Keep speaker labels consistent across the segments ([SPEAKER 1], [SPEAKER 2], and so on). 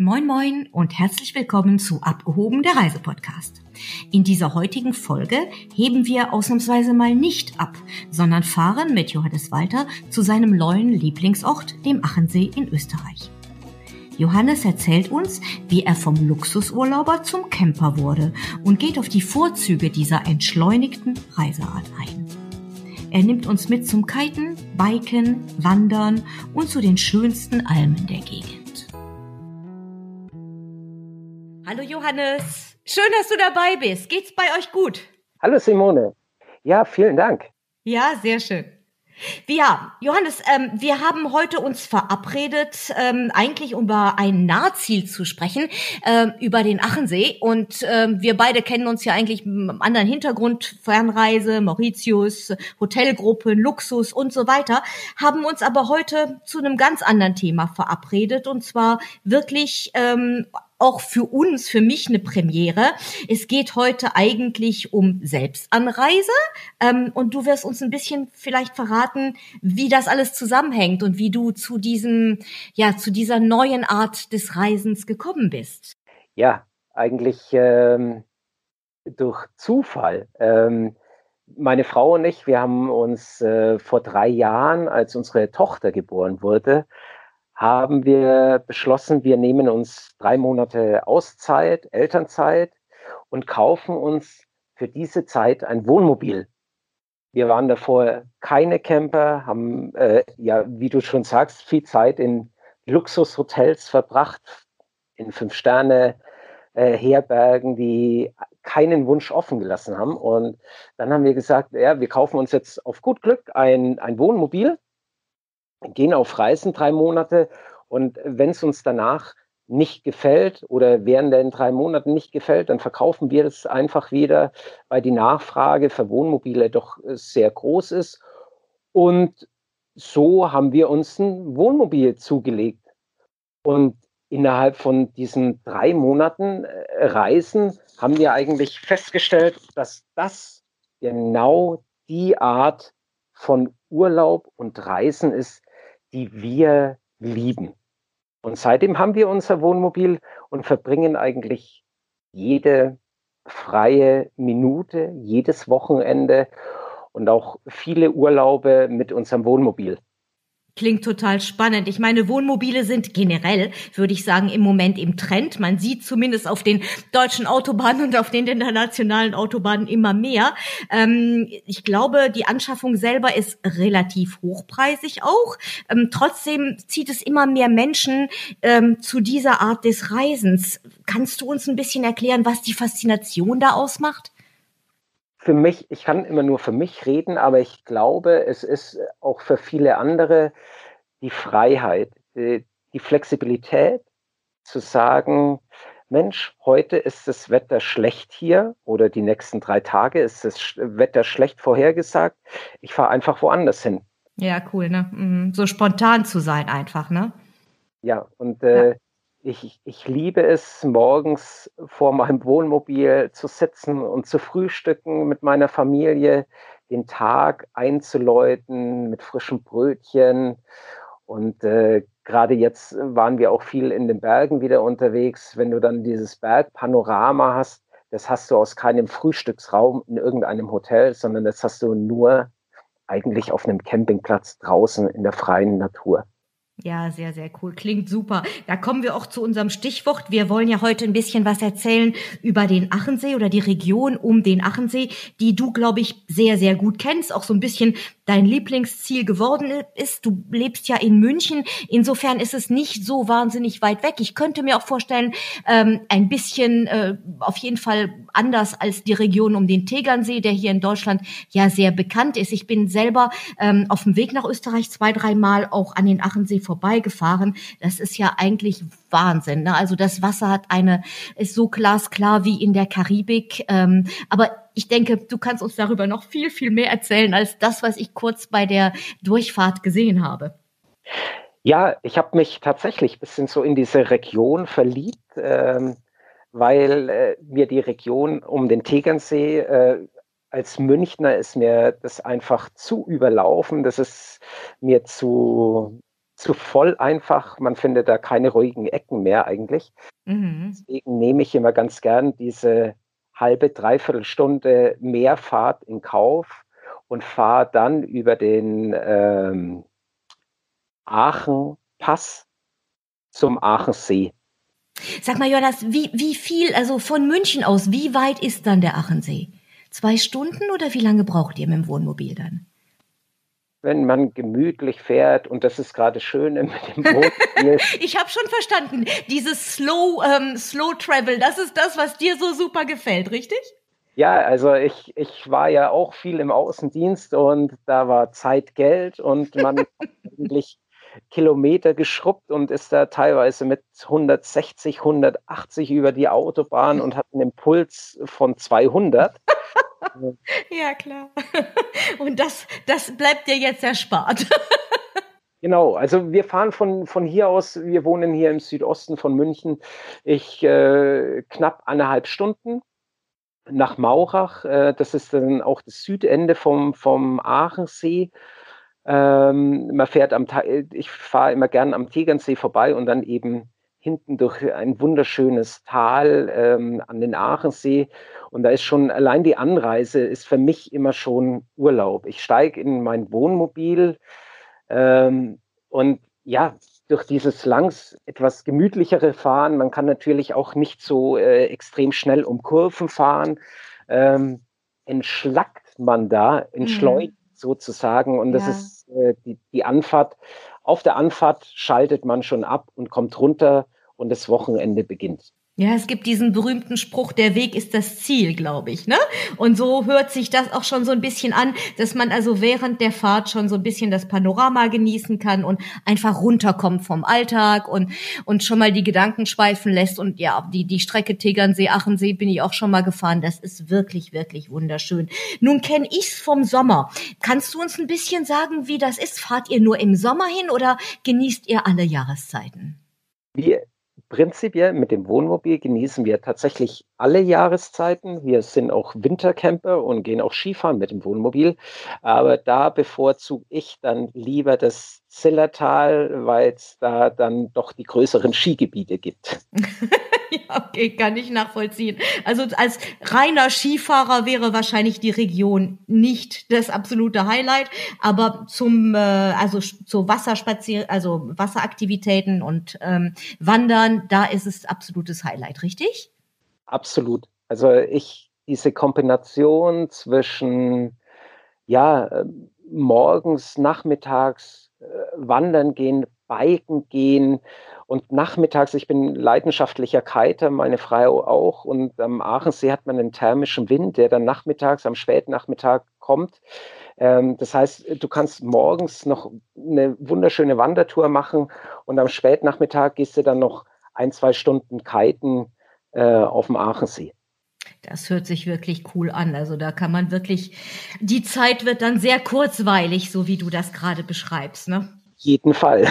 [SPEAKER 1] Moin Moin und herzlich willkommen zu Abgehoben der Reisepodcast. In dieser heutigen Folge heben wir ausnahmsweise mal nicht ab, sondern fahren mit Johannes Walter zu seinem neuen Lieblingsort, dem Achensee in Österreich. Johannes erzählt uns, wie er vom Luxusurlauber zum Camper wurde und geht auf die Vorzüge dieser entschleunigten Reiseart ein. Er nimmt uns mit zum Kiten, Biken, Wandern und zu den schönsten Almen der Gegend. Hallo Johannes, schön, dass du dabei bist. Geht's bei euch gut?
[SPEAKER 2] Hallo Simone. Ja, vielen Dank.
[SPEAKER 1] Ja, sehr schön. Ja, Johannes, ähm, wir haben heute uns verabredet, ähm, eigentlich über ein Nahziel zu sprechen, ähm, über den Achensee. Und ähm, wir beide kennen uns ja eigentlich mit einem anderen Hintergrund, Fernreise, Mauritius, Hotelgruppen, Luxus und so weiter, haben uns aber heute zu einem ganz anderen Thema verabredet. Und zwar wirklich ähm, auch für uns, für mich eine Premiere. Es geht heute eigentlich um Selbstanreise ähm, und du wirst uns ein bisschen vielleicht verraten, wie das alles zusammenhängt und wie du zu diesem, ja, zu dieser neuen Art des Reisens gekommen bist.
[SPEAKER 2] Ja, eigentlich ähm, durch Zufall. Ähm, meine Frau und ich, wir haben uns äh, vor drei Jahren, als unsere Tochter geboren wurde, haben wir beschlossen, wir nehmen uns drei Monate Auszeit, Elternzeit und kaufen uns für diese Zeit ein Wohnmobil. Wir waren davor keine Camper, haben, äh, ja, wie du schon sagst, viel Zeit in Luxushotels verbracht, in Fünf-Sterne-Herbergen, äh, die keinen Wunsch offen gelassen haben. Und dann haben wir gesagt, ja, wir kaufen uns jetzt auf gut Glück ein, ein Wohnmobil gehen auf Reisen drei Monate und wenn es uns danach nicht gefällt oder während den drei Monaten nicht gefällt, dann verkaufen wir es einfach wieder, weil die Nachfrage für Wohnmobile doch äh, sehr groß ist. Und so haben wir uns ein Wohnmobil zugelegt. Und innerhalb von diesen drei Monaten äh, Reisen haben wir eigentlich festgestellt, dass das genau die Art von Urlaub und Reisen ist, die wir lieben. Und seitdem haben wir unser Wohnmobil und verbringen eigentlich jede freie Minute, jedes Wochenende und auch viele Urlaube mit unserem Wohnmobil.
[SPEAKER 1] Klingt total spannend. Ich meine, Wohnmobile sind generell, würde ich sagen, im Moment im Trend. Man sieht zumindest auf den deutschen Autobahnen und auf den internationalen Autobahnen immer mehr. Ähm, ich glaube, die Anschaffung selber ist relativ hochpreisig auch. Ähm, trotzdem zieht es immer mehr Menschen ähm, zu dieser Art des Reisens. Kannst du uns ein bisschen erklären, was die Faszination da ausmacht?
[SPEAKER 2] Für mich, ich kann immer nur für mich reden, aber ich glaube, es ist auch für viele andere die Freiheit, die, die Flexibilität zu sagen, Mensch, heute ist das Wetter schlecht hier oder die nächsten drei Tage ist das Wetter schlecht vorhergesagt. Ich fahre einfach woanders hin.
[SPEAKER 1] Ja, cool, ne? Mhm. So spontan zu sein einfach, ne?
[SPEAKER 2] Ja, und äh, ja ich, ich liebe es, morgens vor meinem Wohnmobil zu sitzen und zu frühstücken mit meiner Familie, den Tag einzuläuten mit frischen Brötchen. Und äh, gerade jetzt waren wir auch viel in den Bergen wieder unterwegs. Wenn du dann dieses Bergpanorama hast, das hast du aus keinem Frühstücksraum in irgendeinem Hotel, sondern das hast du nur eigentlich auf einem Campingplatz draußen in der freien Natur.
[SPEAKER 1] Ja, sehr, sehr cool. Klingt super. Da kommen wir auch zu unserem Stichwort. Wir wollen ja heute ein bisschen was erzählen über den Achensee oder die Region um den Achensee, die du, glaube ich, sehr, sehr gut kennst. Auch so ein bisschen dein Lieblingsziel geworden ist. Du lebst ja in München. Insofern ist es nicht so wahnsinnig weit weg. Ich könnte mir auch vorstellen, ähm, ein bisschen äh, auf jeden Fall anders als die Region um den Tegernsee, der hier in Deutschland ja sehr bekannt ist. Ich bin selber ähm, auf dem Weg nach Österreich zwei, dreimal auch an den Achensee vorbeigefahren. Das ist ja eigentlich Wahnsinn. Ne? Also das Wasser hat eine, ist so glasklar wie in der Karibik. Ähm, aber ich denke, du kannst uns darüber noch viel, viel mehr erzählen als das, was ich kurz bei der Durchfahrt gesehen habe.
[SPEAKER 2] Ja, ich habe mich tatsächlich ein bisschen so in diese Region verliebt, ähm, weil äh, mir die Region um den Tegernsee äh, als Münchner ist mir das einfach zu überlaufen. Das ist mir zu zu voll einfach. Man findet da keine ruhigen Ecken mehr eigentlich. Mhm. Deswegen nehme ich immer ganz gern diese halbe, dreiviertel Stunde Mehrfahrt in Kauf und fahre dann über den ähm, Aachen-Pass zum Aachensee.
[SPEAKER 1] Sag mal, Jonas, wie, wie viel, also von München aus, wie weit ist dann der Aachensee? Zwei Stunden oder wie lange braucht ihr mit dem Wohnmobil dann?
[SPEAKER 2] Wenn man gemütlich fährt und das ist gerade schön mit dem Wohnmobil.
[SPEAKER 1] ich habe schon verstanden, dieses Slow, ähm, Slow Travel, das ist das, was dir so super gefällt, richtig?
[SPEAKER 2] Ja, also ich, ich war ja auch viel im Außendienst und da war Zeit Geld und man eigentlich Kilometer geschrubbt und ist da teilweise mit 160, 180 über die Autobahn und hat einen Impuls von 200.
[SPEAKER 1] ja, klar. Und das, das bleibt dir jetzt erspart.
[SPEAKER 2] Genau, also wir fahren von, von hier aus, wir wohnen hier im Südosten von München, ich äh, knapp eineinhalb Stunden nach Maurach. Äh, das ist dann auch das Südende vom, vom Aachensee. Ähm, man fährt am ich fahre immer gern am Tegernsee vorbei und dann eben hinten durch ein wunderschönes Tal ähm, an den Aachensee. Und da ist schon allein die Anreise ist für mich immer schon Urlaub. Ich steige in mein Wohnmobil ähm, und ja, durch dieses langs etwas gemütlichere Fahren, man kann natürlich auch nicht so äh, extrem schnell um Kurven fahren, ähm, entschlackt man da, entschleunigt. Sozusagen. Und das ja. ist äh, die, die Anfahrt. Auf der Anfahrt schaltet man schon ab und kommt runter und das Wochenende beginnt.
[SPEAKER 1] Ja, es gibt diesen berühmten Spruch, der Weg ist das Ziel, glaube ich, ne? Und so hört sich das auch schon so ein bisschen an, dass man also während der Fahrt schon so ein bisschen das Panorama genießen kann und einfach runterkommt vom Alltag und, und schon mal die Gedanken schweifen lässt. Und ja, die, die Strecke Tegernsee, Achensee bin ich auch schon mal gefahren. Das ist wirklich, wirklich wunderschön. Nun kenne ich's vom Sommer. Kannst du uns ein bisschen sagen, wie das ist? Fahrt ihr nur im Sommer hin oder genießt ihr alle Jahreszeiten?
[SPEAKER 2] Wir prinzipiell mit dem Wohnmobil genießen wir tatsächlich alle Jahreszeiten. Wir sind auch Wintercamper und gehen auch Skifahren mit dem Wohnmobil. Aber da bevorzuge ich dann lieber das Zillertal, weil es da dann doch die größeren Skigebiete gibt.
[SPEAKER 1] okay, kann ich nachvollziehen. Also als reiner Skifahrer wäre wahrscheinlich die Region nicht das absolute Highlight, aber zum äh, also zu Wasserspazier also Wasseraktivitäten und ähm, Wandern, da ist es absolutes Highlight, richtig?
[SPEAKER 2] Absolut. Also ich diese Kombination zwischen ja äh, morgens, nachmittags äh, wandern gehen, biken gehen und nachmittags, ich bin leidenschaftlicher Kiter, meine Frau auch. Und am Aachensee hat man einen thermischen Wind, der dann nachmittags, am Spätnachmittag kommt. Ähm, das heißt, du kannst morgens noch eine wunderschöne Wandertour machen und am Spätnachmittag gehst du dann noch ein, zwei Stunden kiten äh, auf dem Aachensee.
[SPEAKER 1] Das hört sich wirklich cool an. Also da kann man wirklich, die Zeit wird dann sehr kurzweilig, so wie du das gerade beschreibst, ne?
[SPEAKER 2] Jeden Fall.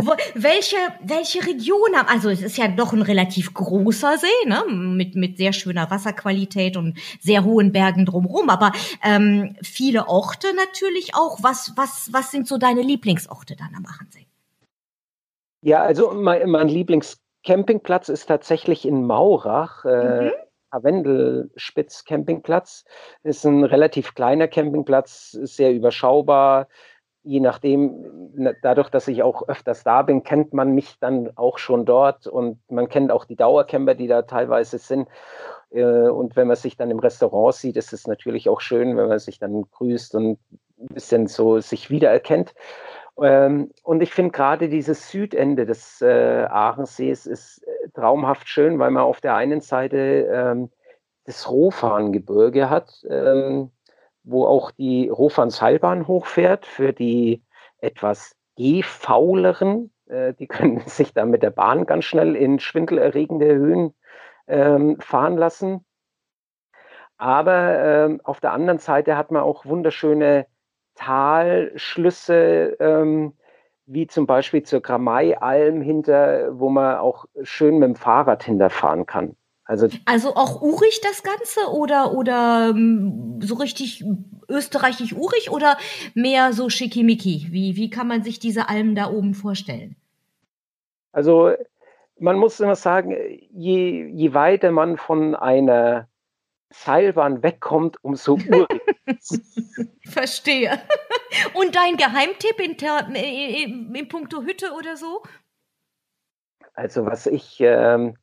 [SPEAKER 1] Wo, welche, welche Region haben, also es ist ja doch ein relativ großer See, ne? mit, mit sehr schöner Wasserqualität und sehr hohen Bergen drumherum, aber ähm, viele Orte natürlich auch. Was, was, was sind so deine Lieblingsorte dann am Achensee?
[SPEAKER 2] Ja, also mein, mein Lieblingscampingplatz ist tatsächlich in Maurach. Äh, mhm. Wendelspitz Campingplatz ist ein relativ kleiner Campingplatz, sehr überschaubar, je nachdem, dadurch, dass ich auch öfters da bin, kennt man mich dann auch schon dort und man kennt auch die Dauercamper, die da teilweise sind. Äh, und wenn man sich dann im Restaurant sieht, ist es natürlich auch schön, wenn man sich dann grüßt und ein bisschen so sich wiedererkennt. Ähm, und ich finde gerade dieses Südende des äh, Aarensees ist äh, traumhaft schön, weil man auf der einen Seite ähm, das Rohfahngebirge hat ähm, wo auch die Rofanseilbahn hochfährt für die etwas gehfauleren. Äh, die können sich da mit der Bahn ganz schnell in schwindelerregende Höhen ähm, fahren lassen. Aber ähm, auf der anderen Seite hat man auch wunderschöne Talschlüsse, ähm, wie zum Beispiel zur Gramei-Alm hinter, wo man auch schön mit dem Fahrrad hinterfahren kann.
[SPEAKER 1] Also, also auch urig das Ganze oder, oder ähm, so richtig österreichisch-urig oder mehr so schickimicki? Wie, wie kann man sich diese Almen da oben vorstellen?
[SPEAKER 2] Also man muss immer sagen, je, je weiter man von einer Seilbahn wegkommt, umso urig.
[SPEAKER 1] Verstehe. Und dein Geheimtipp in, in, in puncto Hütte oder so?
[SPEAKER 2] Also was ich, ähm,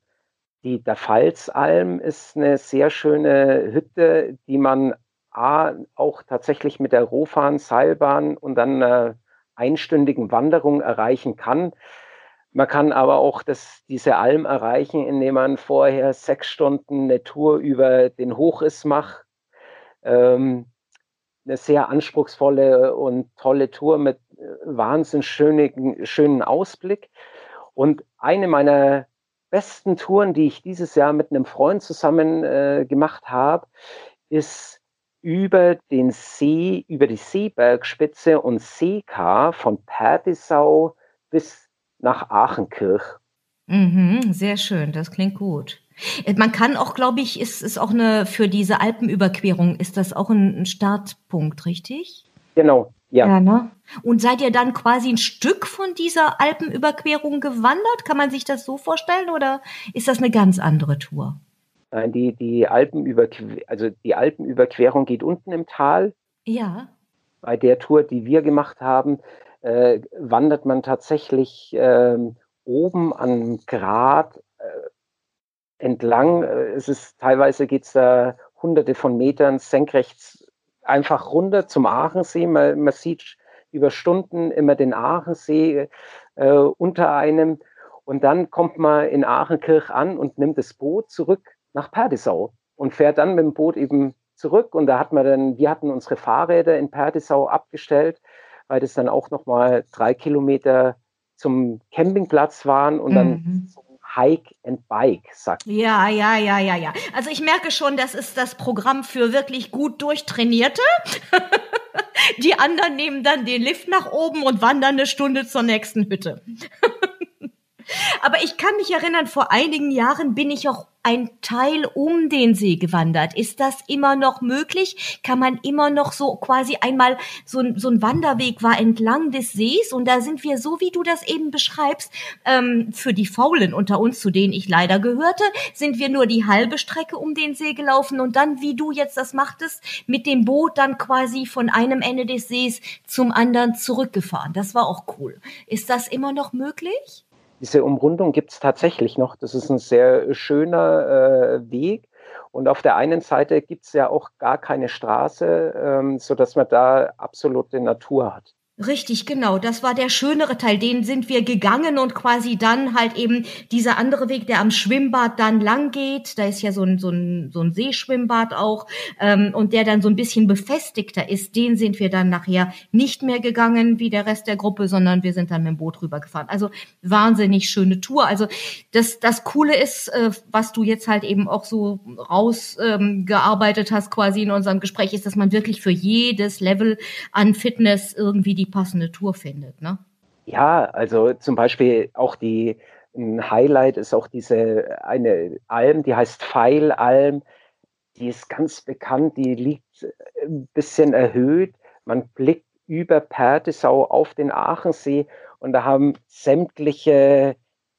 [SPEAKER 2] die, der Pfalzalm ist eine sehr schöne Hütte, die man A, auch tatsächlich mit der Rohfahren, Seilbahn und dann einer einstündigen Wanderung erreichen kann. Man kann aber auch das, diese Alm erreichen, indem man vorher sechs Stunden eine Tour über den Hochriss macht. Ähm, eine sehr anspruchsvolle und tolle Tour mit äh, wahnsinnig schönen, schönen Ausblick. Und eine meiner besten Touren, die ich dieses Jahr mit einem Freund zusammen äh, gemacht habe, ist über den See, über die Seebergspitze und Seekar von Perdisau bis nach Aachenkirch.
[SPEAKER 1] Mhm, sehr schön, das klingt gut. Äh, man kann auch, glaube ich, ist ist auch eine für diese Alpenüberquerung ist das auch ein, Startpunkt, richtig?
[SPEAKER 2] Genau, ja. ja ne?
[SPEAKER 1] Und seid ihr dann quasi ein Stück von dieser Alpenüberquerung gewandert? Kann man sich das so vorstellen oder ist das eine ganz andere Tour?
[SPEAKER 2] Nein, die, die Alpenüberquerung, also die Alpenüberquerung geht unten im Tal.
[SPEAKER 1] Ja.
[SPEAKER 2] Bei der Tour, die wir gemacht haben, äh, wandert man tatsächlich äh, oben an Grat äh, entlang. Äh, es ist teilweise geht es da hunderte von Metern senkrecht einfach runter zum Aachensee. Man, man sieht über Stunden immer den Aachensee äh, unter einem. Und dann kommt man in Aachenkirch an und nimmt das Boot zurück nach Perdisau und fährt dann mit dem Boot eben zurück. Und da hat man dann, wir hatten unsere Fahrräder in Perdisau abgestellt weil das dann auch nochmal drei Kilometer zum Campingplatz waren und dann mhm. zum Hike and Bike, sagt.
[SPEAKER 1] Ja, ja, ja, ja, ja. Also ich merke schon, das ist das Programm für wirklich gut durchtrainierte. Die anderen nehmen dann den Lift nach oben und wandern eine Stunde zur nächsten Hütte. Aber ich kann mich erinnern, vor einigen Jahren bin ich auch ein Teil um den See gewandert. Ist das immer noch möglich? Kann man immer noch so quasi einmal so, ein, so ein Wanderweg war entlang des Sees und da sind wir so, wie du das eben beschreibst, ähm, für die Faulen unter uns, zu denen ich leider gehörte, sind wir nur die halbe Strecke um den See gelaufen und dann, wie du jetzt das machtest, mit dem Boot dann quasi von einem Ende des Sees zum anderen zurückgefahren. Das war auch cool. Ist das immer noch möglich?
[SPEAKER 2] Diese Umrundung gibt es tatsächlich noch. Das ist ein sehr schöner äh, Weg. Und auf der einen Seite gibt es ja auch gar keine Straße, ähm, sodass man da absolute Natur hat.
[SPEAKER 1] Richtig, genau. Das war der schönere Teil. Den sind wir gegangen und quasi dann halt eben dieser andere Weg, der am Schwimmbad dann lang geht. Da ist ja so ein, so ein, so ein Seeschwimmbad auch. Ähm, und der dann so ein bisschen befestigter ist. Den sind wir dann nachher nicht mehr gegangen wie der Rest der Gruppe, sondern wir sind dann mit dem Boot rübergefahren. Also wahnsinnig schöne Tour. Also das, das Coole ist, äh, was du jetzt halt eben auch so rausgearbeitet ähm, hast quasi in unserem Gespräch, ist, dass man wirklich für jedes Level an Fitness irgendwie die passende Tour findet, ne?
[SPEAKER 2] Ja, also zum Beispiel auch die ein Highlight ist auch diese eine Alm, die heißt Pfeilalm. Die ist ganz bekannt, die liegt ein bisschen erhöht. Man blickt über Perdesau auf den Aachensee und da haben sämtliche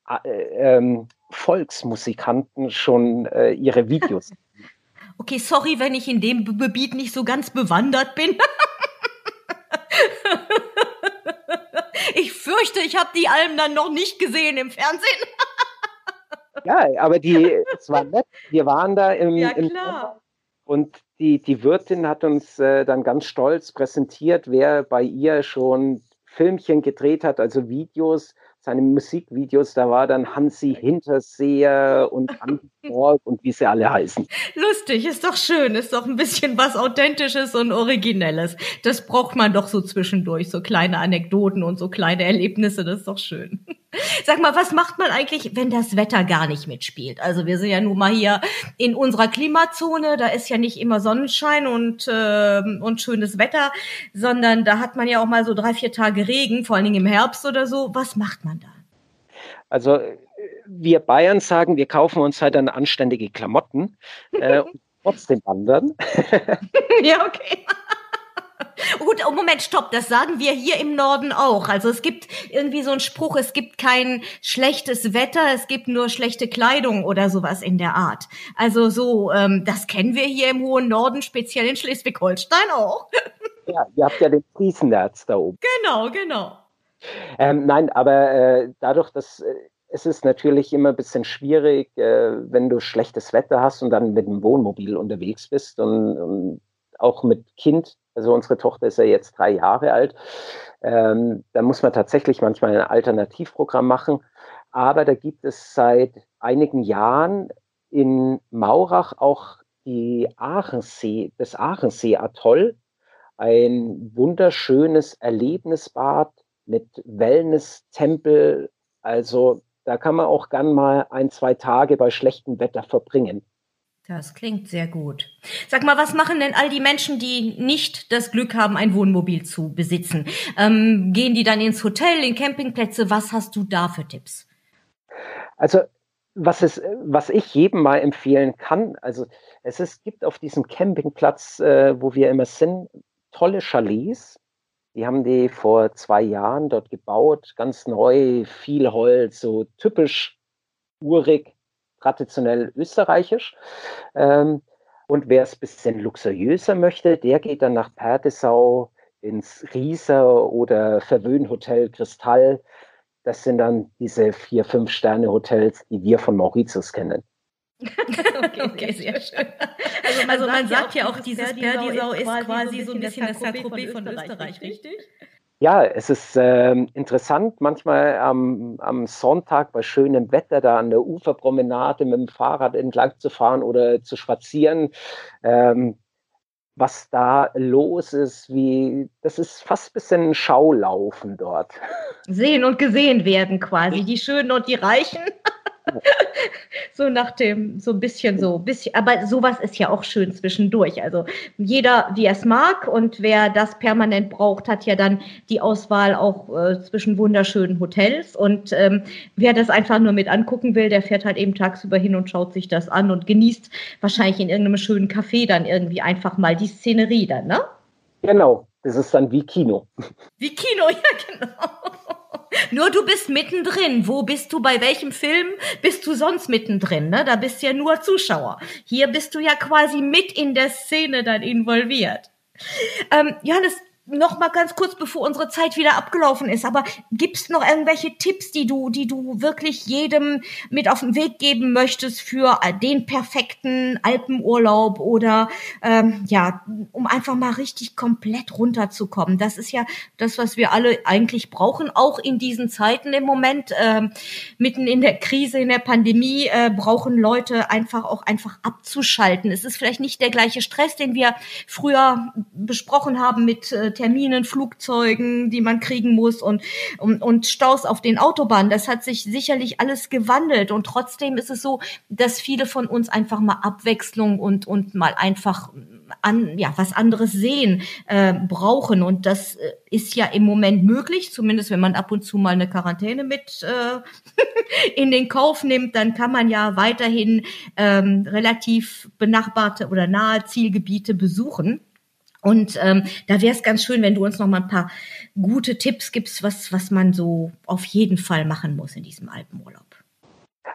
[SPEAKER 2] äh, ähm, Volksmusikanten schon äh, ihre Videos.
[SPEAKER 1] Okay, sorry, wenn ich in dem Gebiet nicht so ganz bewandert bin. Ich fürchte, ich habe die Alm dann noch nicht gesehen im Fernsehen.
[SPEAKER 2] ja, aber die, es war nett. Wir waren da im, ja, im und die, die Wirtin hat uns äh, dann ganz stolz präsentiert, wer bei ihr schon Filmchen gedreht hat, also Videos seine Musikvideos, da war dann Hansi Hinterseher und Andi Borg und wie sie alle heißen.
[SPEAKER 1] Lustig, ist doch schön, ist doch ein bisschen was Authentisches und Originelles. Das braucht man doch so zwischendurch, so kleine Anekdoten und so kleine Erlebnisse, das ist doch schön. Sag mal, was macht man eigentlich, wenn das Wetter gar nicht mitspielt? Also wir sind ja nun mal hier in unserer Klimazone, da ist ja nicht immer Sonnenschein und, äh, und schönes Wetter, sondern da hat man ja auch mal so drei, vier Tage Regen, vor allen Dingen im Herbst oder so. Was macht man da?
[SPEAKER 2] Also wir Bayern sagen, wir kaufen uns halt dann anständige Klamotten äh, und trotzdem wandern.
[SPEAKER 1] ja, okay. Gut, oh Moment, stopp, das sagen wir hier im Norden auch. Also es gibt irgendwie so einen Spruch, es gibt kein schlechtes Wetter, es gibt nur schlechte Kleidung oder sowas in der Art. Also so, ähm, das kennen wir hier im hohen Norden, speziell in Schleswig-Holstein auch.
[SPEAKER 2] Ja, ihr habt ja den Friesennerz da oben.
[SPEAKER 1] Genau, genau.
[SPEAKER 2] Ähm, nein, aber äh, dadurch, dass äh, es ist natürlich immer ein bisschen schwierig, äh, wenn du schlechtes Wetter hast und dann mit dem Wohnmobil unterwegs bist und, und auch mit Kind also unsere Tochter ist ja jetzt drei Jahre alt. Ähm, da muss man tatsächlich manchmal ein Alternativprogramm machen. Aber da gibt es seit einigen Jahren in Maurach auch die Aachensee, das Aachensee-Atoll. Ein wunderschönes Erlebnisbad mit Wellness-Tempel. Also da kann man auch gern mal ein, zwei Tage bei schlechtem Wetter verbringen.
[SPEAKER 1] Das klingt sehr gut. Sag mal, was machen denn all die Menschen, die nicht das Glück haben, ein Wohnmobil zu besitzen? Ähm, gehen die dann ins Hotel, in Campingplätze? Was hast du da für Tipps?
[SPEAKER 2] Also was, es, was ich jedem mal empfehlen kann, also es ist, gibt auf diesem Campingplatz, äh, wo wir immer sind, tolle Chalets. Die haben die vor zwei Jahren dort gebaut, ganz neu, viel Holz, so typisch urig traditionell österreichisch. Ähm, und wer es ein bisschen luxuriöser möchte, der geht dann nach Perdesau ins Rieser oder Verwöhnhotel Kristall. Das sind dann diese vier, fünf Sterne Hotels, die wir von Mauritius kennen.
[SPEAKER 1] okay, okay, sehr schön. Also man, also man sagt, ja auch, dieses Perdisau ist quasi so ein bisschen das Saint-Tropez von Österreich, richtig?
[SPEAKER 2] Ja, es ist äh, interessant, manchmal am, am, Sonntag bei schönem Wetter da an der Uferpromenade mit dem Fahrrad entlang zu fahren oder zu spazieren. Ähm, was da los ist, wie das ist fast ein bisschen Schaulaufen dort.
[SPEAKER 1] Sehen und gesehen werden quasi, die Schönen und die Reichen. so nach dem, so ein bisschen so, bisschen, aber sowas ist ja auch schön zwischendurch. Also jeder, wie er es mag und wer das permanent braucht, hat ja dann die Auswahl auch äh, zwischen wunderschönen Hotels und ähm, wer das einfach nur mit angucken will, der fährt halt eben tagsüber hin und schaut sich das an und genießt wahrscheinlich in irgendeinem schönen Café dann irgendwie einfach mal die Szenerie dann, ne?
[SPEAKER 2] Genau, das ist dann wie Kino.
[SPEAKER 1] Wie Kino, ja genau. Nur du bist mittendrin. Wo bist du? Bei welchem Film bist du sonst mittendrin? Ne? Da bist ja nur Zuschauer. Hier bist du ja quasi mit in der Szene dann involviert. Ähm, Johannes, noch mal ganz kurz, bevor unsere Zeit wieder abgelaufen ist, aber gibt's noch irgendwelche Tipps, die du, die du wirklich jedem mit auf den Weg geben möchtest für den perfekten Alpenurlaub oder ähm, ja, um einfach mal richtig komplett runterzukommen? Das ist ja das, was wir alle eigentlich brauchen, auch in diesen Zeiten im Moment, ähm, mitten in der Krise, in der Pandemie, äh, brauchen Leute einfach auch einfach abzuschalten. Es ist vielleicht nicht der gleiche Stress, den wir früher besprochen haben mit äh, Terminen, Flugzeugen, die man kriegen muss und, und, und Staus auf den Autobahnen. Das hat sich sicherlich alles gewandelt und trotzdem ist es so, dass viele von uns einfach mal Abwechslung und, und mal einfach an, ja, was anderes sehen äh, brauchen. Und das äh, ist ja im Moment möglich, zumindest wenn man ab und zu mal eine Quarantäne mit äh, in den Kauf nimmt, dann kann man ja weiterhin ähm, relativ benachbarte oder nahe Zielgebiete besuchen. Und ähm, da wäre es ganz schön, wenn du uns noch mal ein paar gute Tipps gibst, was, was man so auf jeden Fall machen muss in diesem Alpenurlaub.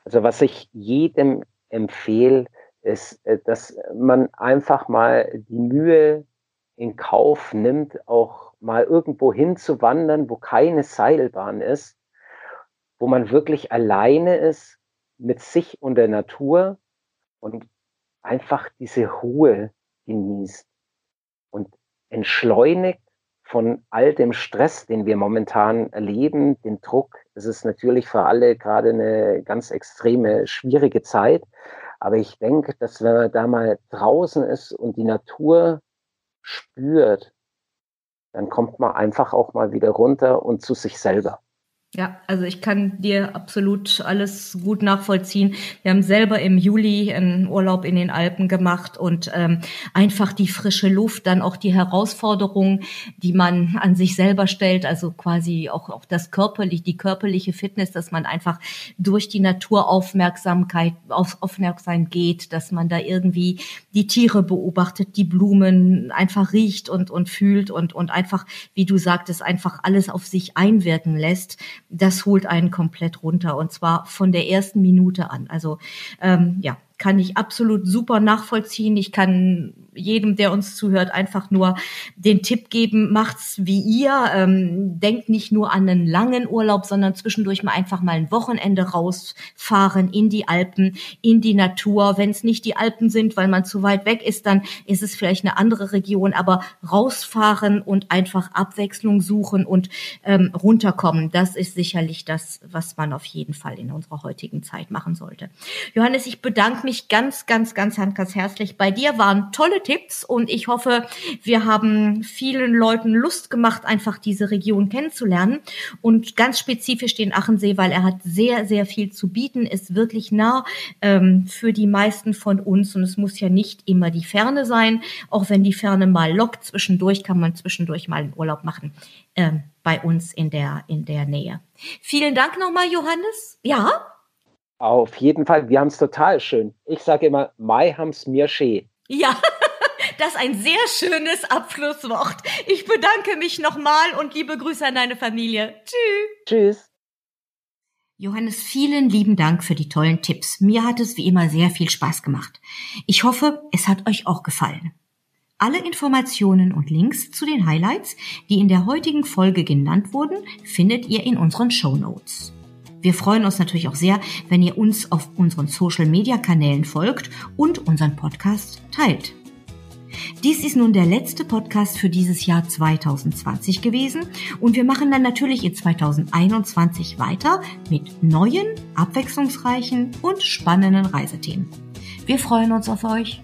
[SPEAKER 2] Also was ich jedem empfehle, ist, äh, dass man einfach mal die Mühe in Kauf nimmt, auch mal irgendwo hinzuwandern, wo keine Seilbahn ist, wo man wirklich alleine ist mit sich und der Natur und einfach diese Ruhe genießt entschleunigt von all dem Stress, den wir momentan erleben, den Druck. Es ist natürlich für alle gerade eine ganz extreme, schwierige Zeit. Aber ich denke, dass wenn man da mal draußen ist und die Natur spürt, dann kommt man einfach auch mal wieder runter und zu sich selber.
[SPEAKER 1] Ja, also ich kann dir absolut alles gut nachvollziehen. Wir haben selber im Juli einen Urlaub in den Alpen gemacht und ähm, einfach die frische Luft, dann auch die Herausforderungen, die man an sich selber stellt, also quasi auch, auch das körperliche, die körperliche Fitness, dass man einfach durch die Naturaufmerksamkeit auf, aufmerksam geht, dass man da irgendwie die Tiere beobachtet, die Blumen einfach riecht und, und fühlt und, und einfach, wie du sagtest, einfach alles auf sich einwirken lässt das holt einen komplett runter und zwar von der ersten Minute an. Also ähm, ja, kann ich absolut super nachvollziehen. Ich kann jedem, der uns zuhört, einfach nur den Tipp geben, macht's wie ihr. Ähm, denkt nicht nur an einen langen Urlaub, sondern zwischendurch mal einfach mal ein Wochenende rausfahren in die Alpen, in die Natur. Wenn es nicht die Alpen sind, weil man zu weit weg ist, dann ist es vielleicht eine andere Region, aber rausfahren und einfach Abwechslung suchen und ähm, runterkommen, das ist sicherlich das, was man auf jeden Fall in unserer heutigen Zeit machen sollte. Johannes, ich bedanke mich ganz, ganz, ganz, ganz herzlich bei dir. Waren tolle Tipps und ich hoffe, wir haben vielen Leuten Lust gemacht, einfach diese Region kennenzulernen und ganz spezifisch den Achensee, weil er hat sehr, sehr viel zu bieten, ist wirklich nah ähm, für die meisten von uns und es muss ja nicht immer die Ferne sein, auch wenn die Ferne mal lockt. Zwischendurch kann man zwischendurch mal einen Urlaub machen. Ähm, bei uns in der, in der Nähe. Vielen Dank nochmal, Johannes. Ja?
[SPEAKER 2] Auf jeden Fall, wir haben es total schön. Ich sage immer, Mai haben's mir schee.
[SPEAKER 1] Ja, Das ist ein sehr schönes Abschlusswort. Ich bedanke mich nochmal und liebe Grüße an deine Familie. Tschüss.
[SPEAKER 2] Tschüss.
[SPEAKER 1] Johannes, vielen lieben Dank für die tollen Tipps. Mir hat es wie immer sehr viel Spaß gemacht. Ich hoffe, es hat euch auch gefallen. Alle Informationen und Links zu den Highlights, die in der heutigen Folge genannt wurden, findet ihr in unseren Show Notes. Wir freuen uns natürlich auch sehr, wenn ihr uns auf unseren Social Media Kanälen folgt und unseren Podcast teilt. Dies ist nun der letzte Podcast für dieses Jahr 2020 gewesen und wir machen dann natürlich in 2021 weiter mit neuen, abwechslungsreichen und spannenden Reisethemen. Wir freuen uns auf euch.